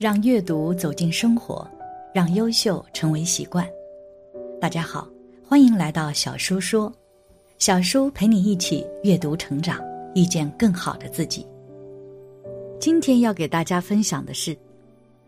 让阅读走进生活，让优秀成为习惯。大家好，欢迎来到小叔说，小叔陪你一起阅读成长，遇见更好的自己。今天要给大家分享的是，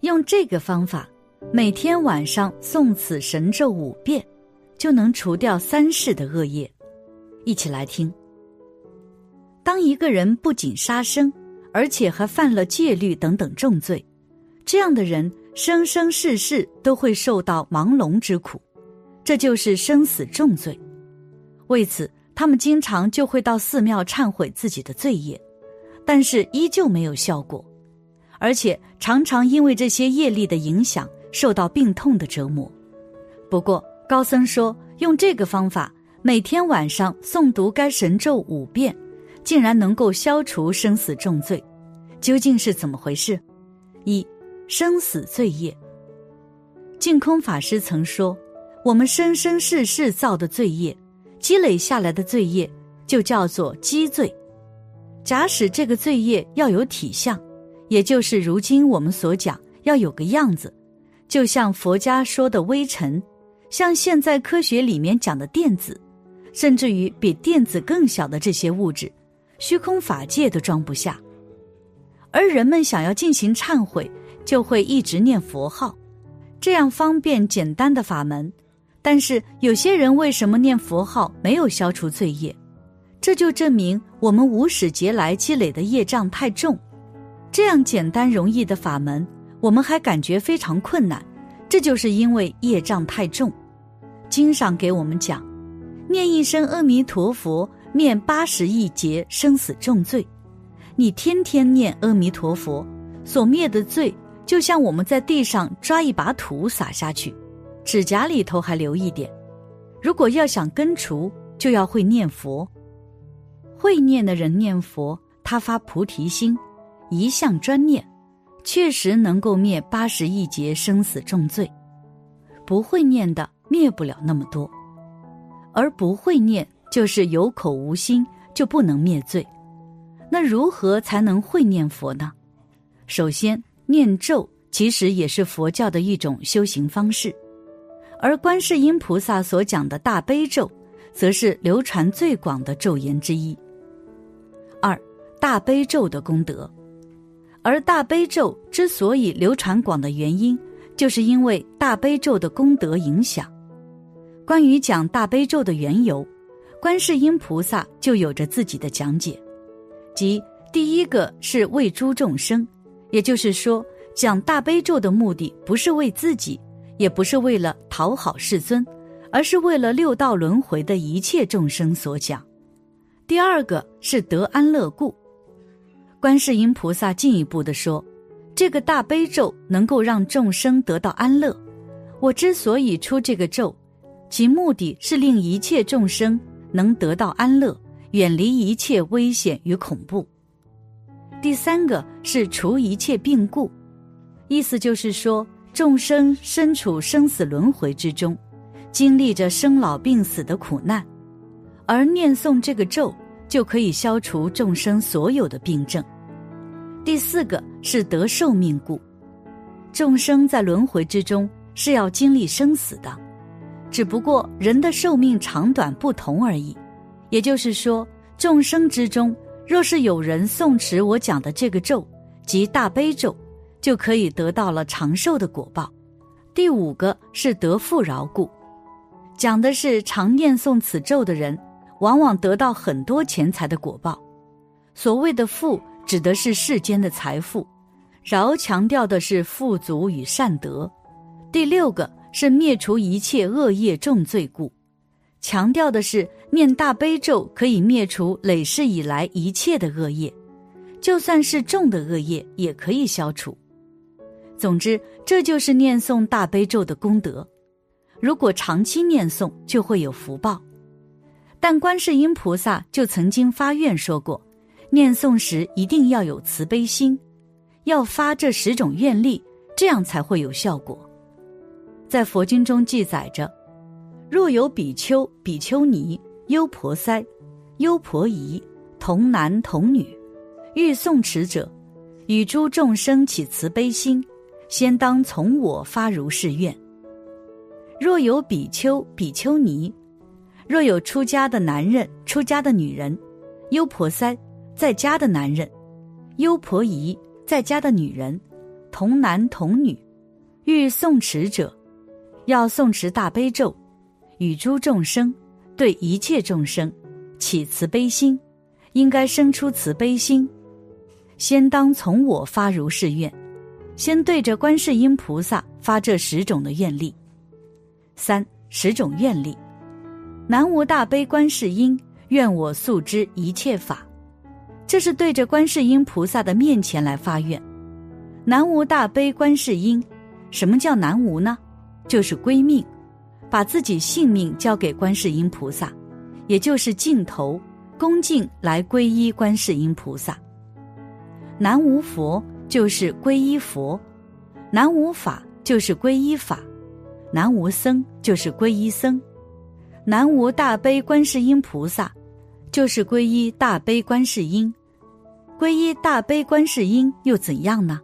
用这个方法，每天晚上诵此神咒五遍，就能除掉三世的恶业。一起来听。当一个人不仅杀生，而且还犯了戒律等等重罪，这样的人生生世世都会受到盲聋之苦，这就是生死重罪。为此，他们经常就会到寺庙忏悔自己的罪业，但是依旧没有效果，而且常常因为这些业力的影响受到病痛的折磨。不过，高僧说用这个方法，每天晚上诵读该神咒五遍。竟然能够消除生死重罪，究竟是怎么回事？一生死罪业。净空法师曾说：“我们生生世世造的罪业，积累下来的罪业，就叫做积罪。假使这个罪业要有体相，也就是如今我们所讲要有个样子，就像佛家说的微尘，像现在科学里面讲的电子，甚至于比电子更小的这些物质。”虚空法界都装不下，而人们想要进行忏悔，就会一直念佛号，这样方便简单的法门。但是有些人为什么念佛号没有消除罪业？这就证明我们无始劫来积累的业障太重。这样简单容易的法门，我们还感觉非常困难，这就是因为业障太重。经上给我们讲，念一声阿弥陀佛。灭八十亿劫生死重罪，你天天念阿弥陀佛，所灭的罪就像我们在地上抓一把土撒下去，指甲里头还留一点。如果要想根除，就要会念佛。会念的人念佛，他发菩提心，一向专念，确实能够灭八十亿劫生死重罪。不会念的灭不了那么多，而不会念。就是有口无心，就不能灭罪。那如何才能会念佛呢？首先，念咒其实也是佛教的一种修行方式，而观世音菩萨所讲的大悲咒，则是流传最广的咒言之一。二，大悲咒的功德，而大悲咒之所以流传广的原因，就是因为大悲咒的功德影响。关于讲大悲咒的缘由。观世音菩萨就有着自己的讲解，即第一个是为诸众生，也就是说，讲大悲咒的目的不是为自己，也不是为了讨好世尊，而是为了六道轮回的一切众生所讲。第二个是得安乐故，观世音菩萨进一步的说，这个大悲咒能够让众生得到安乐。我之所以出这个咒，其目的是令一切众生。能得到安乐，远离一切危险与恐怖。第三个是除一切病故，意思就是说，众生身处生死轮回之中，经历着生老病死的苦难，而念诵这个咒就可以消除众生所有的病症。第四个是得寿命故，众生在轮回之中是要经历生死的。只不过人的寿命长短不同而已，也就是说，众生之中，若是有人诵持我讲的这个咒，即大悲咒，就可以得到了长寿的果报。第五个是得富饶故，讲的是常念诵此咒的人，往往得到很多钱财的果报。所谓的富，指的是世间的财富，饶强调的是富足与善德。第六个。是灭除一切恶业重罪故，强调的是念大悲咒可以灭除累世以来一切的恶业，就算是重的恶业也可以消除。总之，这就是念诵大悲咒的功德。如果长期念诵，就会有福报。但观世音菩萨就曾经发愿说过，念诵时一定要有慈悲心，要发这十种愿力，这样才会有效果。在佛经中记载着：若有比丘、比丘尼、优婆塞、优婆夷、童男童女，欲诵持者，与诸众生起慈悲心，先当从我发如是愿。若有比丘、比丘尼，若有出家的男人、出家的女人，优婆塞在家的男人，优婆夷在家的女人，童男童女，欲诵持者，要诵持大悲咒，与诸众生对一切众生起慈悲心，应该生出慈悲心，先当从我发如是愿，先对着观世音菩萨发这十种的愿力。三十种愿力，南无大悲观世音，愿我速知一切法。这是对着观世音菩萨的面前来发愿。南无大悲观世音，什么叫南无呢？就是归命，把自己性命交给观世音菩萨，也就是敬头恭敬来皈依观世音菩萨。南无佛就是皈依佛，南无法就是皈依法。南无僧就是皈依僧，南无大悲观世音菩萨，就是皈依大悲观世音，皈依大悲观世音又怎样呢？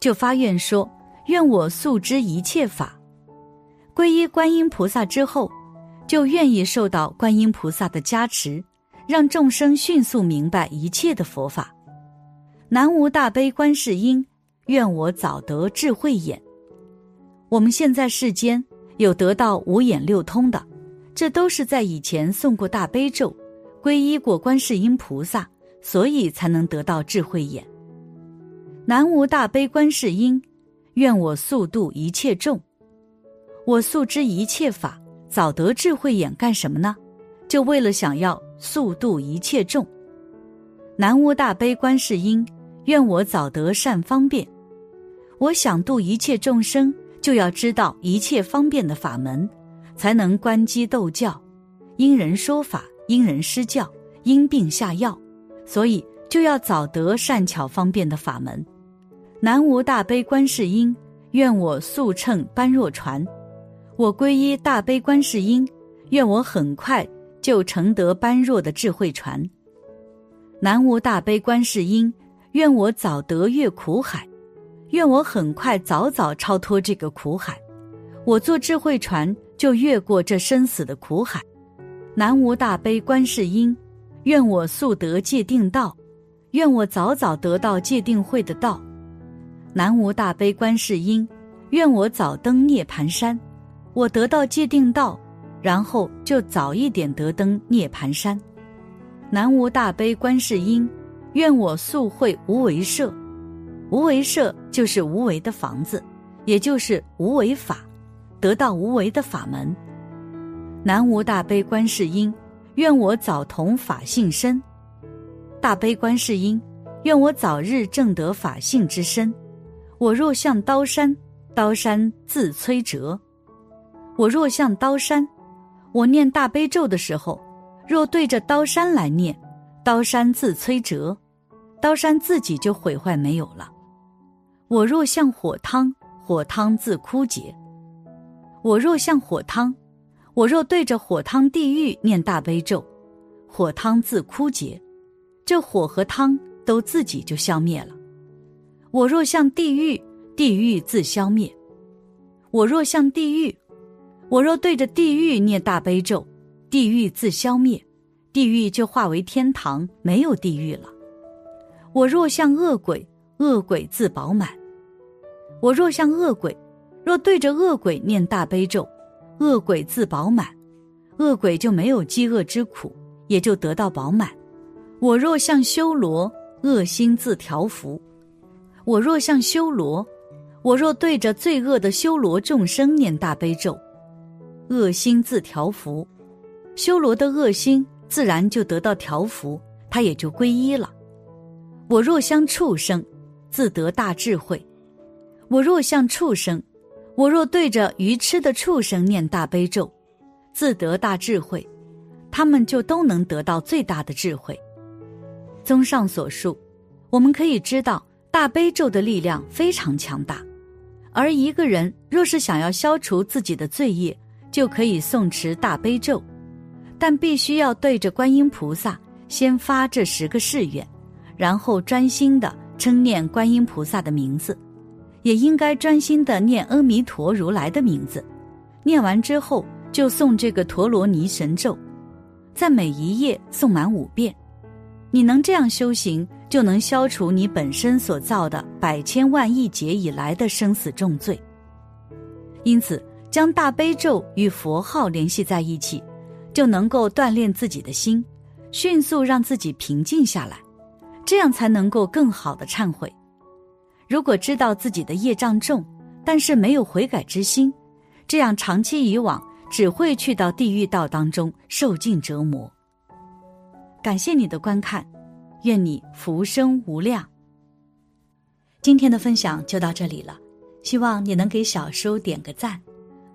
就发愿说：愿我速知一切法。皈依观音菩萨之后，就愿意受到观音菩萨的加持，让众生迅速明白一切的佛法。南无大悲观世音，愿我早得智慧眼。我们现在世间有得到五眼六通的，这都是在以前诵过大悲咒、皈依过观世音菩萨，所以才能得到智慧眼。南无大悲观世音，愿我速度一切众，我速知一切法，早得智慧眼干什么呢？就为了想要速度一切众。南无大悲观世音，愿我早得善方便，我想度一切众生。就要知道一切方便的法门，才能观机斗教，因人说法，因人施教，因病下药，所以就要早得善巧方便的法门。南无大悲观世音，愿我速乘般若船。我皈依大悲观世音，愿我很快就成得般若的智慧船。南无大悲观世音，愿我早得越苦海。愿我很快早早超脱这个苦海，我坐智慧船就越过这生死的苦海。南无大悲观世音，愿我速得界定道，愿我早早得到界定会的道。南无大悲观世音，愿我早登涅盘山，我得到界定道，然后就早一点得登涅盘山。南无大悲观世音，愿我速会无为舍。无为舍就是无为的房子，也就是无为法，得到无为的法门。南无大悲观世音，愿我早同法性身。大悲观世音，愿我早日证得法性之身。我若向刀山，刀山自摧折。我若向刀山，我念大悲咒的时候，若对着刀山来念，刀山自摧折，刀山自己就毁坏没有了。我若像火汤，火汤自枯竭；我若像火汤，我若对着火汤地狱念大悲咒，火汤自枯竭，这火和汤都自己就消灭了。我若像地狱，地狱自消灭；我若像地狱，我若对着地狱念大悲咒，地狱自消灭，地狱就化为天堂，没有地狱了。我若像恶鬼，恶鬼自饱满。我若像恶鬼，若对着恶鬼念大悲咒，恶鬼自饱满，恶鬼就没有饥饿之苦，也就得到饱满。我若像修罗，恶心自调伏。我若像修罗，我若对着罪恶的修罗众生念大悲咒，恶心自调伏，修罗的恶心自然就得到调伏，他也就皈依了。我若像畜生，自得大智慧。我若像畜生，我若对着愚痴的畜生念大悲咒，自得大智慧，他们就都能得到最大的智慧。综上所述，我们可以知道大悲咒的力量非常强大。而一个人若是想要消除自己的罪业，就可以诵持大悲咒，但必须要对着观音菩萨先发这十个誓愿，然后专心的称念观音菩萨的名字。也应该专心的念阿弥陀如来的名字。念完之后，就诵这个陀罗尼神咒，在每一页诵满五遍。你能这样修行，就能消除你本身所造的百千万亿劫以来的生死重罪。因此，将大悲咒与佛号联系在一起，就能够锻炼自己的心，迅速让自己平静下来。这样才能够更好的忏悔。如果知道自己的业障重，但是没有悔改之心，这样长期以往只会去到地狱道当中受尽折磨。感谢你的观看，愿你福生无量。今天的分享就到这里了，希望你能给小叔点个赞，